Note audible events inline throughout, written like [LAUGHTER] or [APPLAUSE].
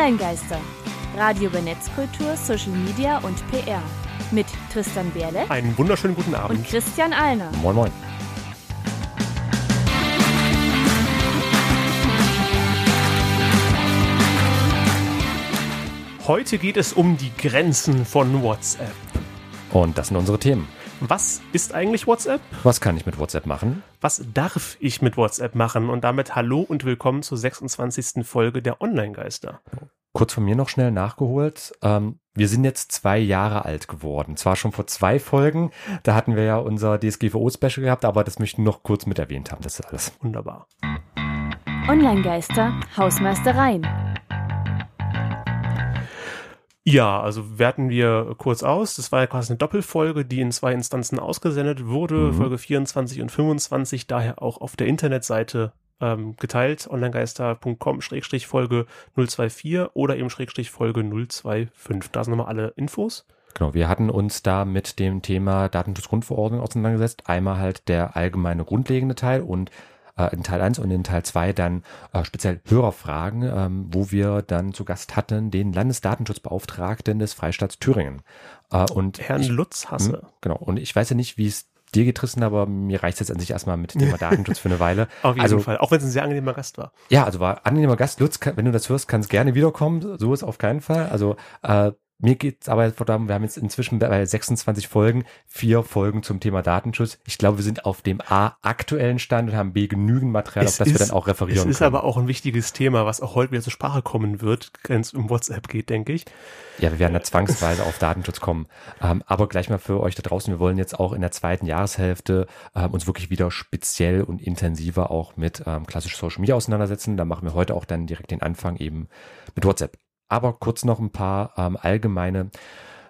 Online-Geister. Radio über Netzkultur, Social Media und PR. Mit Tristan Berle Einen wunderschönen guten Abend. und Christian Alner. Moin Moin. Heute geht es um die Grenzen von WhatsApp. Und das sind unsere Themen. Was ist eigentlich WhatsApp? Was kann ich mit WhatsApp machen? Was darf ich mit WhatsApp machen? Und damit hallo und willkommen zur 26. Folge der Online-Geister. Kurz von mir noch schnell nachgeholt. Ähm, wir sind jetzt zwei Jahre alt geworden. Zwar schon vor zwei Folgen, da hatten wir ja unser DSGVO-Special gehabt, aber das möchten wir noch kurz mit erwähnt haben. Das ist alles. Wunderbar. Online-Geister, Hausmeistereien. Ja, also werten wir kurz aus. Das war ja quasi eine Doppelfolge, die in zwei Instanzen ausgesendet wurde. Mhm. Folge 24 und 25, daher auch auf der Internetseite ähm, geteilt. onlinegeister.com-folge 024 oder eben Schrägstrich Folge 025. Da sind nochmal alle Infos. Genau, wir hatten uns da mit dem Thema Datenschutzgrundverordnung auseinandergesetzt. Einmal halt der allgemeine grundlegende Teil und äh, in Teil 1 und in Teil 2 dann äh, speziell Hörerfragen, ähm, wo wir dann zu Gast hatten den Landesdatenschutzbeauftragten des Freistaats Thüringen. Äh, und Herrn ich, Lutz Hasse. Hm, Genau, und ich weiß ja nicht, wie es dir geht, Tristan, aber mir reicht es jetzt an sich erstmal mit dem Thema [LAUGHS] Datenschutz für eine Weile. Auf jeden also, Fall. Auch wenn es ein sehr angenehmer Gast war. Ja, also war angenehmer Gast. Lutz, wenn du das hörst, kannst gerne wiederkommen. So ist auf keinen Fall. Also äh, mir geht's aber darum, wir haben jetzt inzwischen bei 26 Folgen, vier Folgen zum Thema Datenschutz. Ich glaube, wir sind auf dem A aktuellen Stand und haben B genügend Material, auf das wir dann auch referieren Es ist können. aber auch ein wichtiges Thema, was auch heute wieder zur Sprache kommen wird, wenn es um WhatsApp geht, denke ich. Ja, wir werden da zwangsweise auf Datenschutz kommen. Ähm, aber gleich mal für euch da draußen, wir wollen jetzt auch in der zweiten Jahreshälfte ähm, uns wirklich wieder speziell und intensiver auch mit ähm, klassisch Social Media auseinandersetzen. Da machen wir heute auch dann direkt den Anfang eben mit WhatsApp. Aber kurz noch ein paar ähm, allgemeine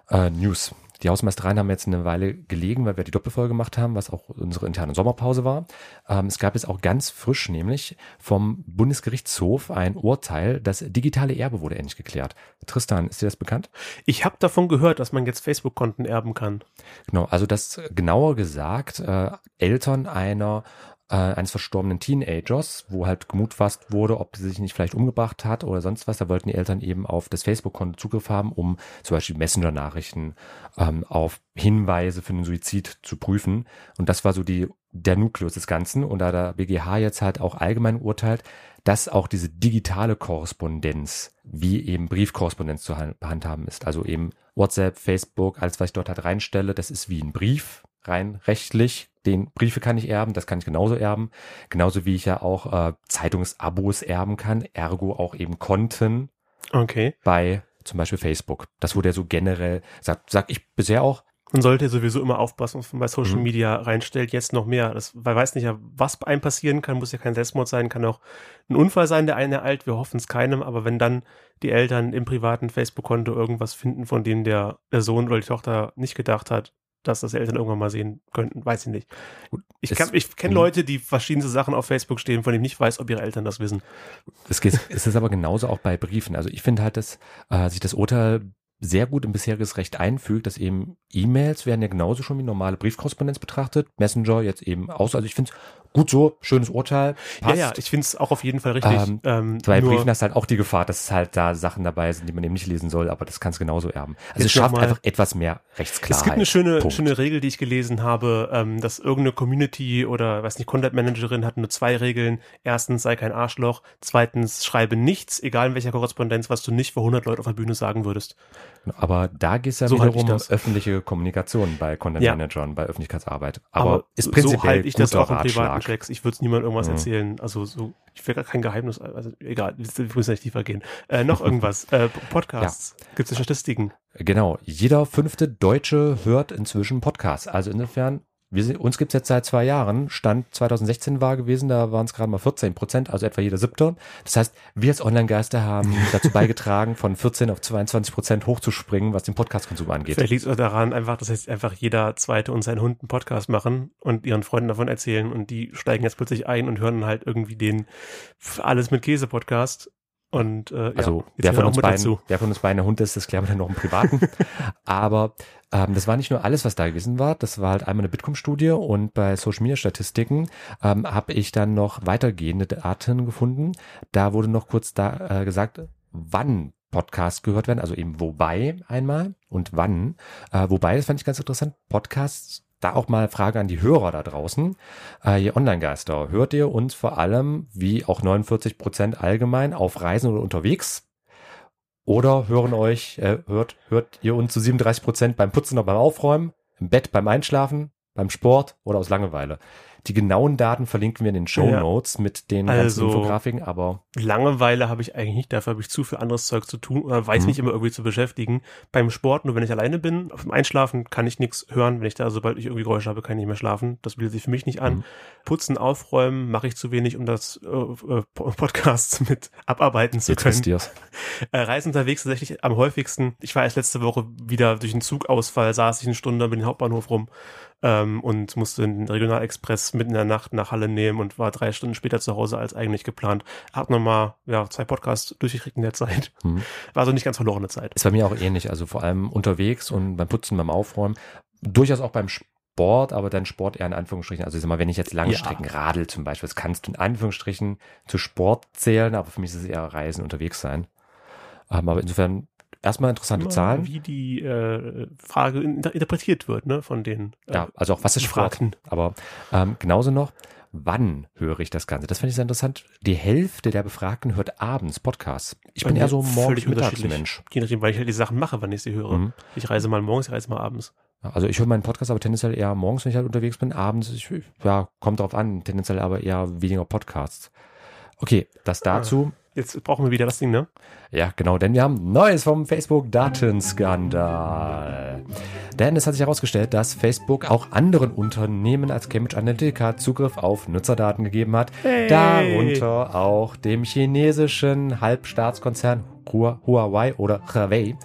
äh, News. Die Hausmeistereien haben jetzt eine Weile gelegen, weil wir die Doppelfolge gemacht haben, was auch unsere interne Sommerpause war. Ähm, es gab jetzt auch ganz frisch nämlich vom Bundesgerichtshof ein Urteil, das digitale Erbe wurde endlich geklärt. Tristan, ist dir das bekannt? Ich habe davon gehört, dass man jetzt Facebook-Konten erben kann. Genau, also das genauer gesagt, äh, Eltern einer äh, eines verstorbenen Teenagers, wo halt gemutfasst wurde, ob sie sich nicht vielleicht umgebracht hat oder sonst was. Da wollten die Eltern eben auf das Facebook-Konto Zugriff haben, um zum Beispiel Messenger-Nachrichten ähm, auf Hinweise für den Suizid zu prüfen. Und das war so die der Nukleus des Ganzen. Und da der BGH jetzt halt auch allgemein urteilt, dass auch diese digitale Korrespondenz wie eben Briefkorrespondenz zu han- handhaben ist. Also eben WhatsApp, Facebook, alles, was ich dort halt reinstelle, das ist wie ein Brief, rein rechtlich. Den Briefe kann ich erben, das kann ich genauso erben. Genauso wie ich ja auch äh, Zeitungsabos erben kann, ergo auch eben Konten Okay. bei zum Beispiel Facebook. Das wurde ja so generell, sag, sag ich bisher auch, Man sollte sowieso immer aufpassen, was man bei Social Mhm. Media reinstellt, jetzt noch mehr. Das, weil weiß nicht, ja, was bei einem passieren kann, muss ja kein Selbstmord sein, kann auch ein Unfall sein, der einen ereilt. Wir hoffen es keinem, aber wenn dann die Eltern im privaten Facebook-Konto irgendwas finden, von dem der, der Sohn oder die Tochter nicht gedacht hat, dass das Eltern irgendwann mal sehen könnten, weiß ich nicht. Ich, kann- ich kenne Mhm. Leute, die verschiedene Sachen auf Facebook stehen, von denen ich nicht weiß, ob ihre Eltern das wissen. Es, geht, es ist aber genauso auch bei Briefen. Also ich finde halt, dass äh, sich das Urteil sehr gut im bisheriges Recht einfügt, dass eben E-Mails werden ja genauso schon wie normale Briefkorrespondenz betrachtet, Messenger jetzt eben aus. Also ich finde es gut so, schönes Urteil, passt. Ja, ja, ich finde es auch auf jeden Fall richtig. Ähm, Ähm, Bei Briefen hast du halt auch die Gefahr, dass halt da Sachen dabei sind, die man eben nicht lesen soll, aber das kannst du genauso erben. Also es schafft einfach etwas mehr Rechtsklarheit. Es gibt eine schöne, Punkt. schöne Regel, die ich gelesen habe, ähm, dass irgendeine Community oder, weiß nicht, Content Managerin hat nur zwei Regeln. Erstens, sei kein Arschloch. Zweitens, schreibe nichts, egal in welcher Korrespondenz, was du nicht vor 100 Leuten auf der Bühne sagen würdest. Aber da geht es ja So wiederum um öffentliche Kommunikation bei Content Ja. Managern, bei Öffentlichkeitsarbeit. Aber, ist prinzipiell so halte ich das auch in privaten Ratschlag. Checks. Ich würde es niemandem irgendwas Mhm. erzählen. Also so, ich will gar kein Geheimnis, also egal, wir müssen nicht tiefer gehen. Äh, noch irgendwas. [LAUGHS] äh, Podcasts. Gibt es Statistiken? Genau, jeder fünfte Deutsche hört inzwischen Podcasts. Also insofern, wir sind, uns gibt's jetzt seit zwei Jahren. Stand 2016 war gewesen, da waren es gerade mal 14 Prozent, also etwa jeder siebte. Das heißt, wir als Online-Geister haben [LAUGHS] dazu beigetragen, von 14 auf 22 Prozent hochzuspringen, was den Podcast-Konsum angeht. Vielleicht liegt es auch daran, einfach, dass jetzt einfach jeder Zweite und sein Hund einen Podcast machen und ihren Freunden davon erzählen und die steigen jetzt plötzlich ein und hören halt irgendwie den Alles mit Käse-Podcast. Und äh, Also ja, wer von, uns beiden, dazu. wer von uns beiden ein Hund ist, das klären wir dann noch im Privaten. [LAUGHS] Aber ähm, das war nicht nur alles, was da gewesen war. Das war halt einmal eine Bitkom-Studie und bei Social Media Statistiken ähm, habe ich dann noch weitergehende Daten gefunden. Da wurde noch kurz da äh, gesagt, wann Podcasts gehört werden, also eben wobei einmal und wann. Äh, wobei, das fand ich ganz interessant, Podcasts, da auch mal Frage an die Hörer da draußen. Äh, ihr Online-Geister, hört ihr uns vor allem, wie auch 49 Prozent allgemein, auf Reisen oder unterwegs? Oder hören euch, äh, hört, hört ihr uns zu 37 Prozent beim Putzen oder beim Aufräumen, im Bett beim Einschlafen, beim Sport oder aus Langeweile? Die genauen Daten verlinken wir in den Show Notes ja. mit den also, ganzen Infografiken, aber. Langeweile habe ich eigentlich nicht, dafür habe ich zu viel anderes Zeug zu tun oder weiß mhm. mich immer irgendwie zu beschäftigen. Beim Sport, nur wenn ich alleine bin, auf dem Einschlafen kann ich nichts hören. Wenn ich da, sobald ich irgendwie Geräusche habe, kann ich nicht mehr schlafen. Das bildet sich für mich nicht an. Mhm. Putzen, aufräumen mache ich zu wenig, um das äh, äh, Podcasts [LAUGHS] mit abarbeiten zu Jetzt können. Äh, Reisen unterwegs tatsächlich am häufigsten. Ich war erst letzte Woche wieder durch einen Zugausfall, saß ich eine Stunde mit dem Hauptbahnhof rum ähm, und musste den Regionalexpress mitten in der Nacht nach Halle nehmen und war drei Stunden später zu Hause als eigentlich geplant. Hab nochmal ja, zwei Podcasts durchgekriegt in der Zeit. Mhm. [LAUGHS] War also nicht ganz verlorene Zeit. Ist bei mir auch ähnlich, also vor allem unterwegs und beim Putzen, beim Aufräumen. Durchaus auch beim Sport, aber dann Sport eher in Anführungsstrichen. Also ich sag mal, wenn ich jetzt Langstrecken ja. radel zum Beispiel, das kannst du in Anführungsstrichen zu Sport zählen, aber für mich ist es eher Reisen, unterwegs sein. Ähm, aber insofern erstmal interessante Immer, Zahlen. Wie die äh, Frage interpretiert wird, ne, von den. Äh, ja, also auch was ist Sport? Aber ähm, genauso noch, wann höre ich das Ganze? Das finde ich sehr interessant. Die Hälfte der Befragten hört abends Podcasts. Ich bin eher so morgens Mensch. Je nachdem, weil ich halt die Sachen mache, wann ich sie höre. Mhm. Ich reise mal morgens, ich reise mal abends. Also ich höre meinen Podcast aber tendenziell eher morgens, wenn ich halt unterwegs bin. Abends, ich, ja, kommt drauf an, tendenziell aber eher weniger Podcasts. Okay, das ah. Jetzt brauchen wir wieder das Ding, ne? Ja, genau, denn wir haben Neues vom Facebook-Datenskandal. Denn es hat sich herausgestellt, dass Facebook auch anderen Unternehmen als Cambridge Analytica Zugriff auf Nutzerdaten gegeben hat. Hey. Darunter auch dem chinesischen Halbstaatskonzern Huawei oder Huawei.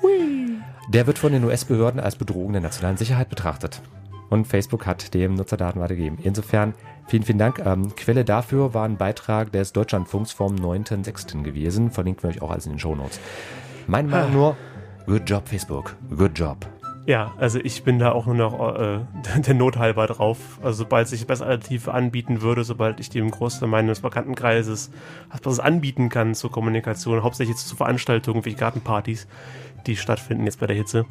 Der wird von den US-Behörden als Bedrohung der nationalen Sicherheit betrachtet und Facebook hat dem Nutzer Daten weitergegeben. Insofern vielen, vielen Dank. Ähm, Quelle dafür war ein Beitrag des Deutschlandfunks vom 9.6. gewesen. Verlinken wir euch auch alles in den Show Notes. Meine Meinung nur, good job Facebook, good job. Ja, also ich bin da auch nur noch äh, [LAUGHS] der Not halber drauf. Also sobald sich bessere Alternative anbieten würde, sobald ich dem Großteil meines Bekanntenkreises was anbieten kann zur Kommunikation, hauptsächlich zu Veranstaltungen wie Gartenpartys, die stattfinden jetzt bei der Hitze,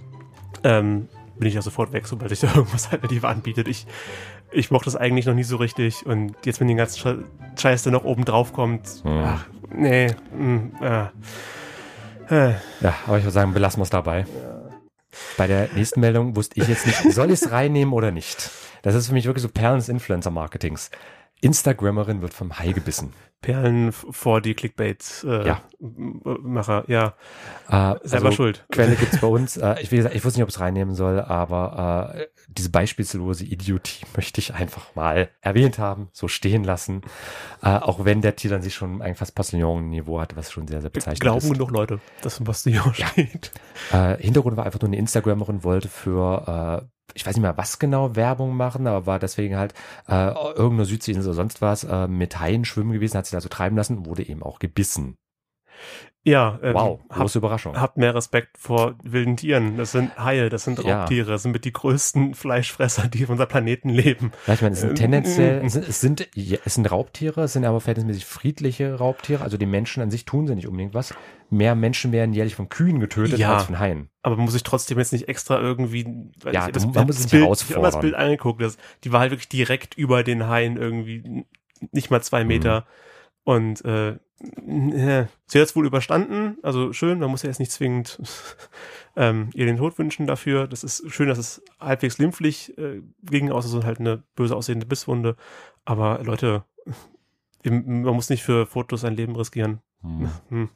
ähm, bin ich ja sofort weg, sobald sich [LAUGHS] da irgendwas Alternative anbietet. Ich, ich mochte das eigentlich noch nie so richtig und jetzt, wenn den ganzen Scheiß der noch oben drauf kommt, hm. ach, nee, mh, äh, äh. Ja, aber ich würde sagen, belassen wir es dabei. Ja. Bei der nächsten Meldung wusste ich jetzt nicht, soll ich es reinnehmen oder nicht? Das ist für mich wirklich so Perlen des Influencer-Marketings. Instagrammerin wird vom Hai gebissen. Perlen vor die Clickbait-Macher, äh, ja. ja. Äh, Selber also, schuld. Quelle gibt's bei [LAUGHS] uns. Äh, ich, wie gesagt, ich wusste nicht, ob es reinnehmen soll, aber äh, diese beispiellose Idiotie [LAUGHS] möchte ich einfach mal erwähnt haben, so stehen lassen. Äh, auch wenn der Titel an sich schon ein fast Postillon-Niveau hat, was schon sehr, sehr bezeichnet Glauben ist. Glauben genug Leute, dass ein Postillon ja. steht. Äh, Hintergrund war einfach nur eine Instagramerin wollte für äh, ich weiß nicht mehr, was genau Werbung machen, aber war deswegen halt äh, irgendeine Südseeinsel oder sonst was äh, mit Haien schwimmen gewesen, hat sich da so treiben lassen, wurde eben auch gebissen. Ja, ähm, wow, große hab, Überraschung. Habt mehr Respekt vor wilden Tieren. Das sind Haie, das sind Raubtiere, das sind mit die größten [LAUGHS] Fleischfresser, die auf unserem Planeten leben. Ja, ich meine, es sind ähm, tendenziell, es sind, es sind, es sind Raubtiere, es sind aber verhältnismäßig friedliche Raubtiere. Also die Menschen an sich tun sie nicht unbedingt was. Mehr Menschen werden jährlich von Kühen getötet ja, als von Haien. Aber man muss sich trotzdem jetzt nicht extra irgendwie, ja, ich, das, man muss sich Bild, herausfordern. Ich das Bild angeguckt, das, die war halt wirklich direkt über den Haien irgendwie, nicht mal zwei Meter. Mhm. Und äh, ja, sie hat es wohl überstanden, also schön, man muss ja jetzt nicht zwingend [LAUGHS] ähm, ihr den Tod wünschen dafür. Das ist schön, dass es halbwegs glimpflich äh, ging, außer so halt eine böse aussehende Bisswunde. Aber Leute, man muss nicht für Fotos sein Leben riskieren. Hm. [LAUGHS] Hm.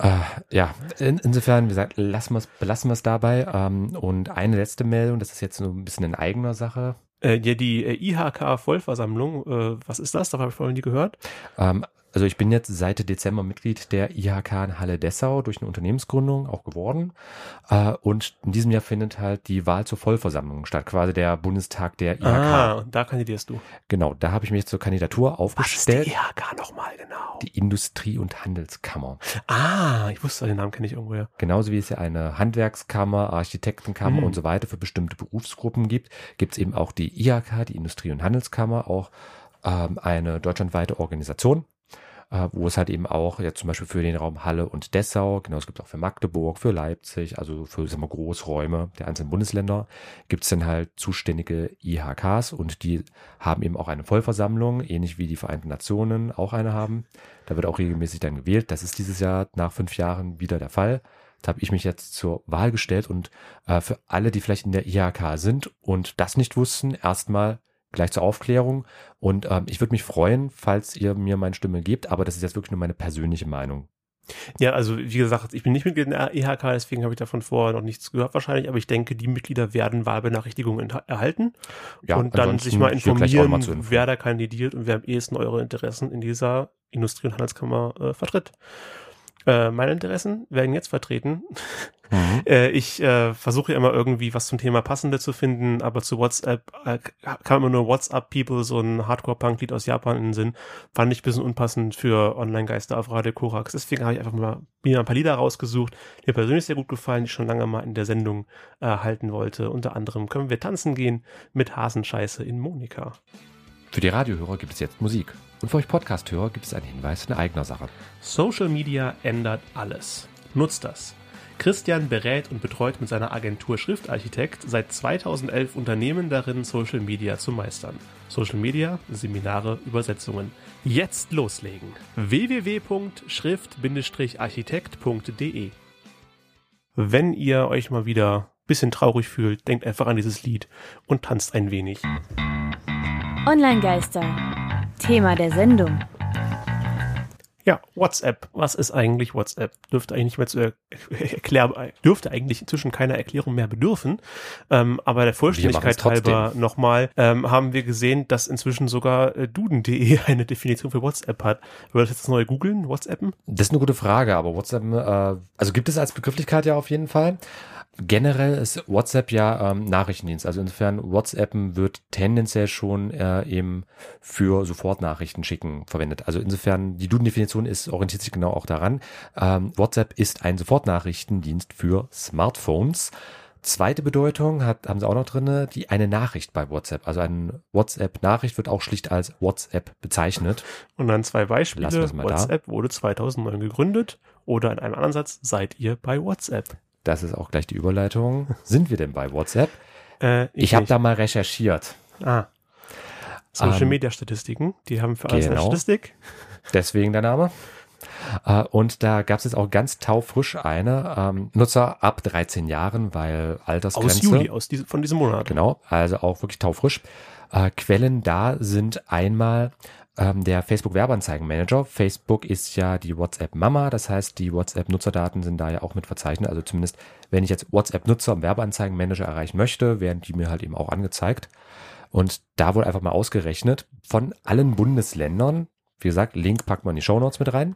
Uh, ja, in, insofern, wie gesagt, lassen wir es, belassen wir es dabei. Ähm, und eine letzte Meldung, das ist jetzt so ein bisschen in eigener Sache. Äh, ja, die äh, IHK-Vollversammlung, äh, was ist das? Da habe ich vorhin nie gehört. Ähm, also ich bin jetzt seit Dezember Mitglied der IHK in Halle Dessau durch eine Unternehmensgründung auch geworden. Äh, und in diesem Jahr findet halt die Wahl zur Vollversammlung statt, quasi der Bundestag der IHK. Ah, da kandidierst du. Genau, da habe ich mich zur Kandidatur aufgestellt. Was ist die IHK nochmal genau? Die Industrie- und Handelskammer. Ah, ich wusste, den Namen kenne ich irgendwo ja. Genauso wie es ja eine Handwerkskammer, Architektenkammer hm. und so weiter für bestimmte Berufsgruppen gibt, gibt es eben auch die IHK, die Industrie- und Handelskammer, auch ähm, eine deutschlandweite Organisation äh, wo es halt eben auch jetzt zum Beispiel für den Raum Halle und Dessau, genau, es gibt auch für Magdeburg, für Leipzig, also für sagen wir, Großräume der einzelnen Bundesländer, gibt es dann halt zuständige IHKs und die haben eben auch eine Vollversammlung, ähnlich wie die Vereinten Nationen auch eine haben. Da wird auch regelmäßig dann gewählt. Das ist dieses Jahr nach fünf Jahren wieder der Fall. Da habe ich mich jetzt zur Wahl gestellt und äh, für alle, die vielleicht in der IHK sind und das nicht wussten, erstmal gleich zur Aufklärung. Und ähm, ich würde mich freuen, falls ihr mir meine Stimme gebt, aber das ist jetzt wirklich nur meine persönliche Meinung. Ja, also wie gesagt, ich bin nicht Mitglied in der IHK, deswegen habe ich davon vorher noch nichts gehört wahrscheinlich, aber ich denke, die Mitglieder werden Wahlbenachrichtigungen erhalten ja, und dann sich mal informieren, mal wer da kandidiert und wer am ehesten eure Interessen in dieser Industrie- und Handelskammer äh, vertritt. Äh, meine Interessen werden jetzt vertreten. Mhm. [LAUGHS] Äh, ich äh, versuche immer irgendwie was zum Thema Passende zu finden, aber zu WhatsApp äh, kam immer nur WhatsApp-People, so ein Hardcore-Punk-Lied aus Japan in den Sinn. Fand ich ein bisschen unpassend für Online-Geister auf Radio Korax. Deswegen habe ich einfach mal mir ein paar Lieder rausgesucht, die mir persönlich sehr gut gefallen, die ich schon lange mal in der Sendung äh, halten wollte. Unter anderem können wir tanzen gehen mit Hasenscheiße in Monika. Für die Radiohörer gibt es jetzt Musik. Und für euch Podcast-Hörer gibt es einen Hinweis in eigener Sache. Social Media ändert alles. Nutzt das. Christian berät und betreut mit seiner Agentur Schriftarchitekt seit 2011 Unternehmen darin, Social Media zu meistern. Social Media, Seminare, Übersetzungen. Jetzt loslegen. www.schrift-architekt.de Wenn ihr euch mal wieder ein bisschen traurig fühlt, denkt einfach an dieses Lied und tanzt ein wenig. Online-Geister. Thema der Sendung. Ja, WhatsApp. Was ist eigentlich WhatsApp? Dürfte eigentlich nicht mehr zu er [LAUGHS] erklären, dürfte eigentlich inzwischen keiner Erklärung mehr bedürfen. Ähm, aber der Vollständigkeit halber nochmal, ähm, haben wir gesehen, dass inzwischen sogar äh, duden.de [LAUGHS] eine Definition für WhatsApp hat. Würdest du jetzt neu googeln, WhatsAppen? Das ist eine gute Frage, aber WhatsApp, äh, also gibt es als Begrifflichkeit ja auf jeden Fall. Generell ist WhatsApp ja ähm, Nachrichtendienst. Also insofern WhatsAppen wird tendenziell schon äh, eben für Sofortnachrichten schicken verwendet. Also insofern die Duden-Definition ist orientiert sich genau auch daran. Ähm, WhatsApp ist ein Sofortnachrichtendienst für Smartphones. Zweite Bedeutung hat, haben sie auch noch drinne, die eine Nachricht bei WhatsApp. Also eine WhatsApp-Nachricht wird auch schlicht als WhatsApp bezeichnet. Und dann zwei Beispiele. WhatsApp da. wurde 2009 gegründet oder in einem anderen Satz seid ihr bei WhatsApp. Das ist auch gleich die Überleitung. Sind wir denn bei WhatsApp? Äh, ich ich habe da mal recherchiert. Ah. Social ähm, Media Statistiken, die haben für alles genau. eine Statistik. Deswegen der Name. Uh, und da gab es jetzt auch ganz taufrisch eine ähm, Nutzer ab 13 Jahren, weil Altersgrenze. Aus Juli, aus diese, von diesem Monat. Genau, also auch wirklich taufrisch. Uh, Quellen da sind einmal ähm, der Facebook Werbeanzeigenmanager. Facebook ist ja die WhatsApp Mama, das heißt, die WhatsApp Nutzerdaten sind da ja auch mit verzeichnet. Also zumindest, wenn ich jetzt WhatsApp Nutzer im Werbeanzeigenmanager erreichen möchte, werden die mir halt eben auch angezeigt. Und da wurde einfach mal ausgerechnet von allen Bundesländern, wie gesagt, Link packt man in die Show Notes mit rein,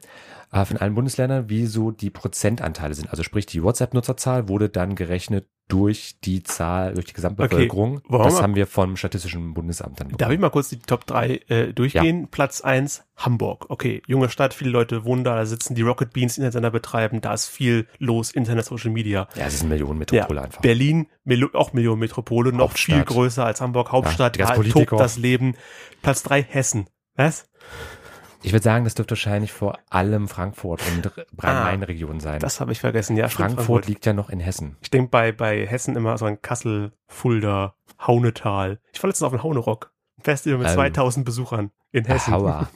äh, von allen Bundesländern, wie so die Prozentanteile sind. Also sprich, die WhatsApp-Nutzerzahl wurde dann gerechnet durch die Zahl, durch die Gesamtbevölkerung. Okay, das haben wir vom Statistischen Bundesamt dann bekommen. Darf ich mal kurz die Top 3 äh, durchgehen? Ja. Platz 1, Hamburg. Okay, junge Stadt, viele Leute wohnen da, da sitzen die Rocket Beans Internetsender betreiben, da ist viel los, Internet, Social Media. Ja, es ist eine Millionenmetropole ja. einfach. Berlin, Mil auch Millionenmetropole, noch viel größer als Hamburg, Hauptstadt, ja, da tobt das Leben. Platz 3, Hessen. Was? Ich würde sagen, das dürfte wahrscheinlich vor allem Frankfurt und Rhein-Main-Region sein. Das habe ich vergessen, ja. Frankfurt, Frankfurt liegt ja noch in Hessen. Ich denke bei, bei Hessen immer so an Kassel, Fulda, Haunetal. Ich war letztens auf den Haunerock. Ein Festival mit ähm, 2000 Besuchern in Hessen. Hauer.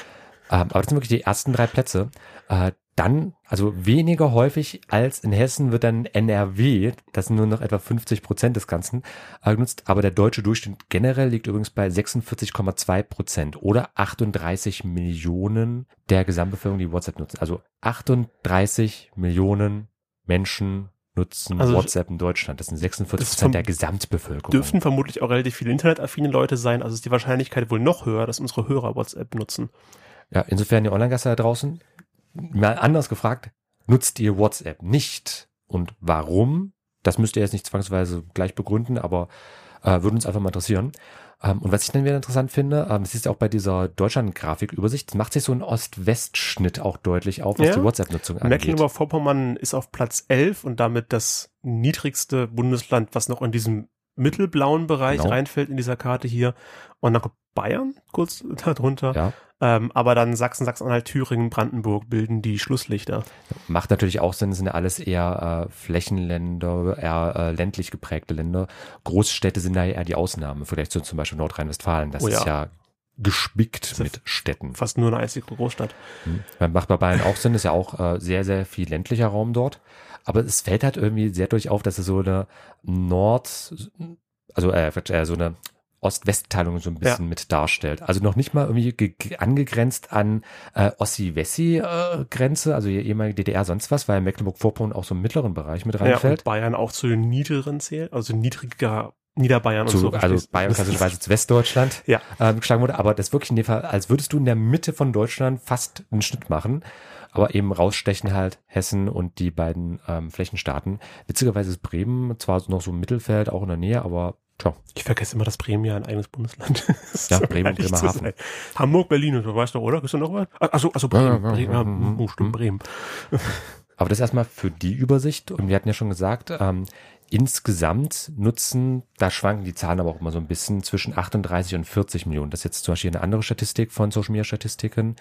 [LAUGHS] ähm, aber das sind wirklich die ersten drei Plätze. Äh, dann, also weniger häufig als in Hessen wird dann NRW, das sind nur noch etwa 50 Prozent des Ganzen, äh, genutzt. Aber der deutsche Durchschnitt generell liegt übrigens bei 46,2 Prozent oder 38 Millionen der Gesamtbevölkerung, die WhatsApp nutzen. Also 38 Millionen Menschen nutzen also WhatsApp in Deutschland. Das sind 46 Prozent der Gesamtbevölkerung. Dürften vermutlich auch relativ viele internetaffine Leute sein. Also ist die Wahrscheinlichkeit wohl noch höher, dass unsere Hörer WhatsApp nutzen. Ja, insofern die Online-Gasse da draußen, mal anders gefragt, nutzt ihr WhatsApp nicht? Und warum? Das müsst ihr jetzt nicht zwangsweise gleich begründen, aber äh, würde uns einfach mal interessieren. Ähm, und was ich dann wieder interessant finde, ähm, das ist ja auch bei dieser Deutschland-Grafikübersicht, macht sich so ein Ost-West-Schnitt auch deutlich auf, was ja. die WhatsApp-Nutzung angeht. Mecklenburg-Vorpommern ist auf Platz 11 und damit das niedrigste Bundesland, was noch in diesem mittelblauen Bereich Genau. reinfällt in dieser Karte hier. Und dann kommt Bayern kurz [LAUGHS] darunter. Ja. Ähm, aber dann Sachsen, Sachsen-Anhalt, Thüringen, Brandenburg bilden die Schlusslichter. Macht natürlich auch Sinn, sind ja alles eher äh, Flächenländer, eher äh, ländlich geprägte Länder. Großstädte sind da ja eher die Ausnahme, vielleicht so zum Beispiel Nordrhein-Westfalen. Das Oh ist ja. ja gespickt ist ja mit Städten. Fast nur eine einzige Großstadt. Hm. Macht bei Bayern auch Sinn, ist ja auch äh, sehr, sehr viel ländlicher Raum dort. Aber es fällt halt irgendwie sehr durch auf, dass es so eine Nord, also äh, äh, so eine Ost-West-Teilung so ein bisschen mit darstellt. Also noch nicht mal irgendwie ge- ge- angegrenzt an äh, Ossi-Wessi-Grenze, also die ehemalige DDR, sonst was, weil Mecklenburg-Vorpommern auch so im mittleren Bereich mit Ja, reinfällt. und Bayern auch zu den niedrigeren zählt, also niedriger Niederbayern und zu, so. also verstehst? Bayern klassischerweise zu Westdeutschland [LAUGHS] Ja. ähm, geschlagen wurde, aber das wirklich in dem Fall, als würdest du in der Mitte von Deutschland fast einen Schnitt machen, aber eben rausstechen halt Hessen und die beiden ähm, Flächenstaaten. Witzigerweise ist Bremen zwar noch so im Mittelfeld, auch in der Nähe, aber tja, Ich vergesse immer, dass Bremen ja ein eigenes Bundesland [LAUGHS] ist. Ja, Bremen und Bremerhaven. Hamburg, Berlin, du weißt doch, oder? Ist da noch was? Ah, Achso, also Bremen. Ja, ja, Bremen, ja, ja, mhm, oh, stimmt, mhm. Bremen. [LAUGHS] aber das erstmal für die Übersicht und wir hatten ja schon gesagt, ähm, insgesamt nutzen, da schwanken die Zahlen aber auch immer so ein bisschen zwischen 38 und 40 Millionen. Das ist jetzt zum Beispiel eine andere Statistik von Social Media Statistiken,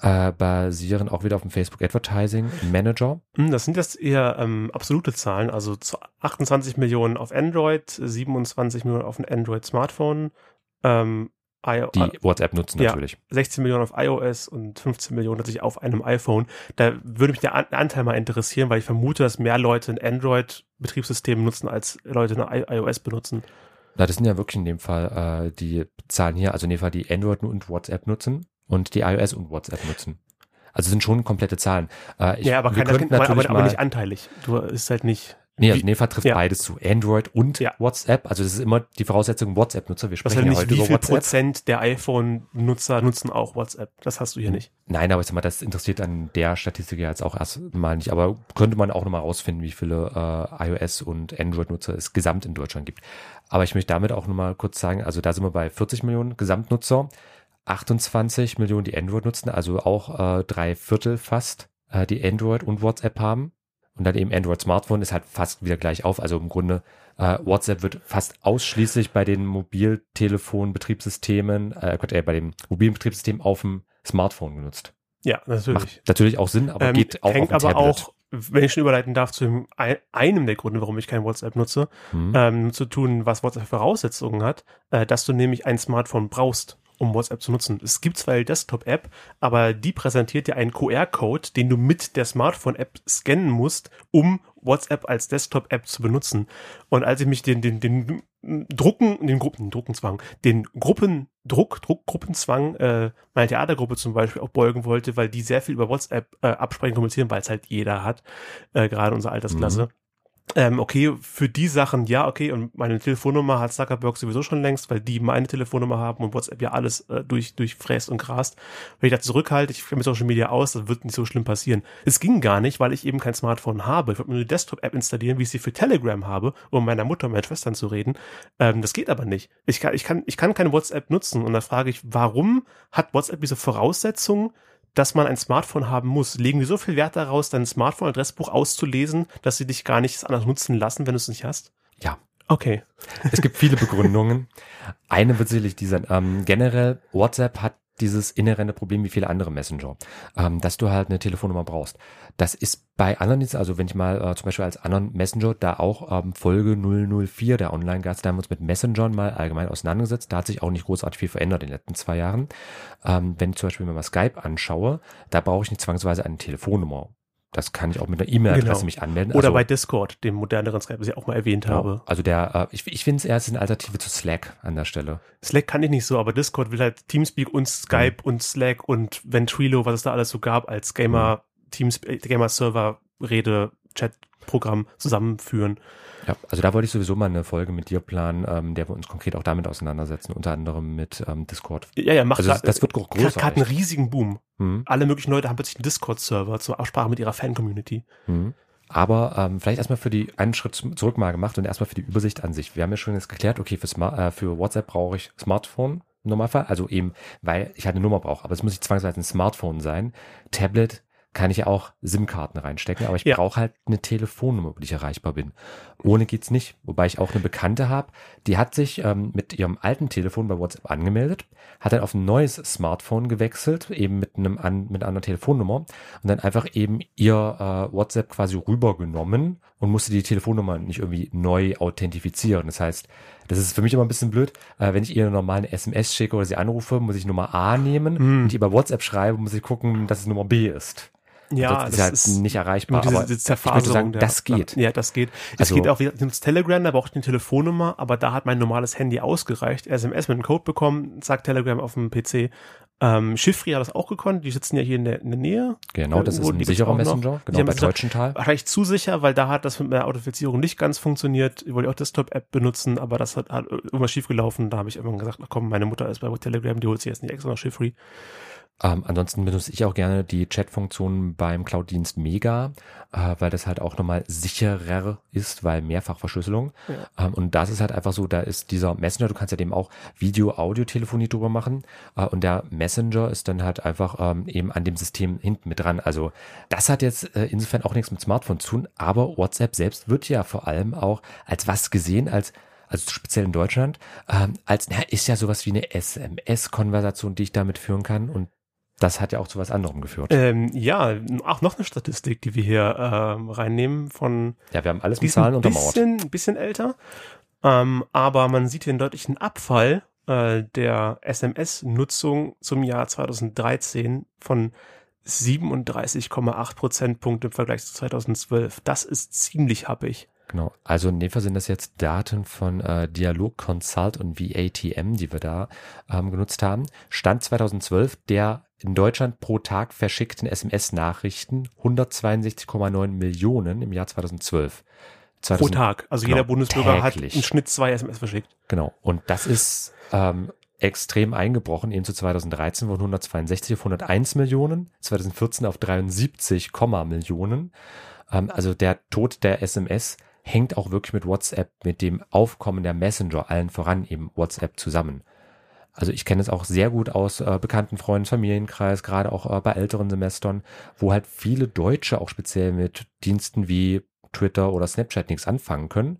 äh, basieren auch wieder auf dem Facebook Advertising Manager. Hm, Das sind jetzt eher ähm, absolute Zahlen, also zu 28 Millionen auf Android, 27 Millionen auf ein Android-Smartphone, ähm, I die WhatsApp nutzen ja. natürlich. 16 Millionen auf iOS und 15 Millionen natürlich auf einem iPhone. Da würde mich der An Anteil mal interessieren, weil ich vermute, dass mehr Leute ein Android-Betriebssystem nutzen, als Leute ein iOS benutzen. Na, das sind ja wirklich in dem Fall äh, die Zahlen hier, also in dem Fall die Android und WhatsApp nutzen und die iOS und WhatsApp nutzen. Also sind schon komplette Zahlen. Äh, ich, ja, aber, keiner, könnten aber, natürlich aber nicht anteilig. Du ist halt nicht. Nee, also wie- in dem Fall trifft ja. beides zu. Android und Ja. WhatsApp. Also das ist immer die Voraussetzung WhatsApp-Nutzer. Wir Was sprechen halt ja nicht, heute wie über viel WhatsApp. Prozent der iPhone-Nutzer nutzen auch WhatsApp. Das hast du hier nicht. Nein, aber ich sag mal, das interessiert an der Statistik ja jetzt auch erstmal nicht. Aber könnte man auch nochmal rausfinden, wie viele äh, iOS und Android-Nutzer es gesamt in Deutschland gibt. Aber ich möchte damit auch nochmal kurz sagen, also da sind wir bei 40 Millionen Gesamtnutzer, 28 Millionen, die Android nutzen, also auch äh, drei Viertel fast, äh, die Android und WhatsApp haben. Und dann eben Android Smartphone ist halt fast wieder gleich auf. Also im Grunde äh, WhatsApp wird fast ausschließlich bei den Mobiltelefon-Betriebssystemen, äh, Gott, äh, bei dem mobilen Betriebssystem auf dem Smartphone genutzt. Ja, natürlich. Macht natürlich auch Sinn, aber Ähm, geht auch hängt auf dem aber Tablet. auch, wenn ich schon überleiten darf, zu einem der Gründe, warum ich kein WhatsApp nutze, Hm. ähm, zu tun, was WhatsApp Voraussetzungen hat, äh, dass du nämlich ein Smartphone brauchst, um WhatsApp zu nutzen. Es gibt zwar die Desktop-App, aber die präsentiert dir einen QR-Code, den du mit der Smartphone-App scannen musst, um WhatsApp als Desktop-App zu benutzen. Und als ich mich den, den, den Drucken, den Gruppen, Druckenzwang, den Gruppendruck, Druck, Gruppenzwang äh, meiner Theatergruppe zum Beispiel auch beugen wollte, weil die sehr viel über WhatsApp äh, absprechen, kommunizieren, weil es halt jeder hat, äh, gerade unsere Altersklasse. Ähm, okay, für die Sachen ja, okay, und meine Telefonnummer hat Zuckerberg sowieso schon längst, weil die meine Telefonnummer haben und WhatsApp ja alles äh, durch, durchfräst und grast. Wenn ich da zurückhalte, ich kenne mit Social Media aus, das wird nicht so schlimm passieren. Es ging gar nicht, weil ich eben kein Smartphone habe. Ich wollte mir eine Desktop-App installieren, wie ich sie für Telegram habe, um meiner Mutter und meinen Schwestern zu reden. Ähm, das geht aber nicht. Ich kann, ich kann, ich kann keine WhatsApp nutzen und da frage ich, warum hat WhatsApp diese Voraussetzung, dass man ein Smartphone haben muss. Legen die so viel Wert daraus, dein Smartphone-Adressbuch auszulesen, dass sie dich gar nicht anders nutzen lassen, wenn du es nicht hast? Ja. Okay. Es gibt viele Begründungen. Eine wird sicherlich die sein. Ähm, generell, WhatsApp hat dieses inhärente Problem wie viele andere Messenger, ähm, dass du halt eine Telefonnummer brauchst. Das ist bei anderen Diensten, also wenn ich mal äh, zum Beispiel als anderen Messenger, da auch ähm, Folge 004 der Online-Guides, da haben wir uns mit Messengern mal allgemein auseinandergesetzt. Da hat sich auch nicht großartig viel verändert in den letzten zwei Jahren. Ähm, wenn ich zum Beispiel mir mal Skype anschaue, da brauche ich nicht zwangsweise eine Telefonnummer. Das kann ich auch mit einer E-Mail-Adresse Genau. mich anmelden. Oder Also- bei Discord, dem moderneren Skype, das ich auch mal erwähnt Genau. habe. Also der, äh, ich, ich finde es erst eine Alternative zu Slack an der Stelle. Slack kann ich nicht so, aber Discord will halt Teamspeak und Skype und Slack und Ventrilo, was es da alles so gab, als Gamer, Teams, äh, Gamer-Server, Rede, Chat-Programm zusammenführen. Ja, also da wollte ich sowieso mal eine Folge mit dir planen, ähm, der wir uns konkret auch damit auseinandersetzen, unter anderem mit ähm, Discord. Ja, ja, macht Also das, grad- das wird grad- grad einen riesigen Boom. Mhm. Alle möglichen Leute haben plötzlich einen Discord-Server zur Aussprache mit ihrer Fan-Community. Mhm. Aber ähm, vielleicht erstmal für die einen Schritt zurück mal gemacht und erstmal für die Übersicht an sich. Wir haben ja schon jetzt geklärt, okay, für, Smart, äh, für WhatsApp brauche ich Smartphone im Normalfall, also eben, weil ich halt eine Nummer brauche. Aber es muss nicht zwangsweise ein Smartphone sein. Tablet kann ich ja auch SIM-Karten reinstecken, aber ich Ja. brauche halt eine Telefonnummer, wo ich erreichbar bin. Ohne geht's nicht. Wobei ich auch eine Bekannte habe, die hat sich ähm, mit ihrem alten Telefon bei WhatsApp angemeldet, hat dann auf ein neues Smartphone gewechselt, eben mit einem an, mit einer Telefonnummer und dann einfach eben ihr äh, WhatsApp quasi rübergenommen und musste die Telefonnummer nicht irgendwie neu authentifizieren. Das heißt, das ist für mich immer ein bisschen blöd. Äh, wenn ich ihr normal eine SMS schicke oder sie anrufe, muss ich Nummer A nehmen. Hm. Und die über WhatsApp schreibe, muss ich gucken, dass es Nummer B ist. Ja, Ansonsten ist sie halt nicht erreichbar. diese, aber diese ich Zerfaserung sagen, der- das geht. Ja, das geht. Es Also- geht auch, wie ins Telegram, da brauche ich eine Telefonnummer, aber da hat mein normales Handy ausgereicht. SMS mit einem Code bekommen, sagt Telegram auf dem PC. Ähm, Schiffri hat das auch gekonnt, die sitzen ja hier in der, in der Nähe. Genau, das ist Irgendwo, ein sicherer gibt's auch noch. Messenger, genau bei deutschen Teil. Wahrscheinlich zu sicher, weil da hat das mit der Authentifizierung nicht ganz funktioniert. Ich wollte auch Desktop-App benutzen, aber das hat, hat irgendwas schief gelaufen. Da habe ich irgendwann gesagt, ach komm, meine Mutter ist bei Telegram, die holt sich jetzt nicht extra noch Schiffri. Ähm, ansonsten benutze ich auch gerne die Chat-Funktion beim Cloud-Dienst Mega, äh, weil das halt auch nochmal sicherer ist, weil Mehrfachverschlüsselung. Ja. Ähm, und das ist halt einfach so, da ist dieser Messenger, du kannst ja dem auch Video-Audio-Telefonie drüber machen. Äh, und der Messenger ist dann halt einfach ähm, eben an dem System hinten mit dran. Also das hat jetzt äh, insofern auch nichts mit Smartphone zu tun, aber WhatsApp selbst wird ja vor allem auch als was gesehen, als also speziell in Deutschland, ähm, als na, ist ja sowas wie eine SMS-Konversation, die ich damit führen kann und das hat ja auch zu was anderem geführt. Ähm, ja, auch noch eine Statistik, die wir hier ähm, reinnehmen von ja, wir haben alles mit Zahlen untermauert. bisschen, ein bisschen älter, ähm, aber man sieht hier einen deutlichen Abfall äh, der SMS-Nutzung zum Jahr 2013 von 37,8 Prozentpunkte im Vergleich zu 2012. Das ist ziemlich happig. Genau. Also in dem Fall sind das jetzt Daten von äh, Dialog Consult und VATM, die wir da ähm, genutzt haben. Stand 2012 der in Deutschland pro Tag verschickten SMS-Nachrichten 162,9 Millionen im Jahr 2012. Pro 2000 Tag. Also genau, jeder Bundesbürger hat täglich. im Schnitt zwei SMS verschickt. Genau. Und das ist ähm, extrem eingebrochen. Eben zu 2013 wurden 162 auf 101 Millionen, 2014 auf 73, Millionen. Ähm, also der Tod der SMS hängt auch wirklich mit WhatsApp, mit dem Aufkommen der Messenger, allen voran eben WhatsApp zusammen. Also ich kenne es auch sehr gut aus äh, bekannten Freunden, Familienkreis, gerade auch äh, bei älteren Semestern, wo halt viele Deutsche auch speziell mit Diensten wie Twitter oder Snapchat nichts anfangen können,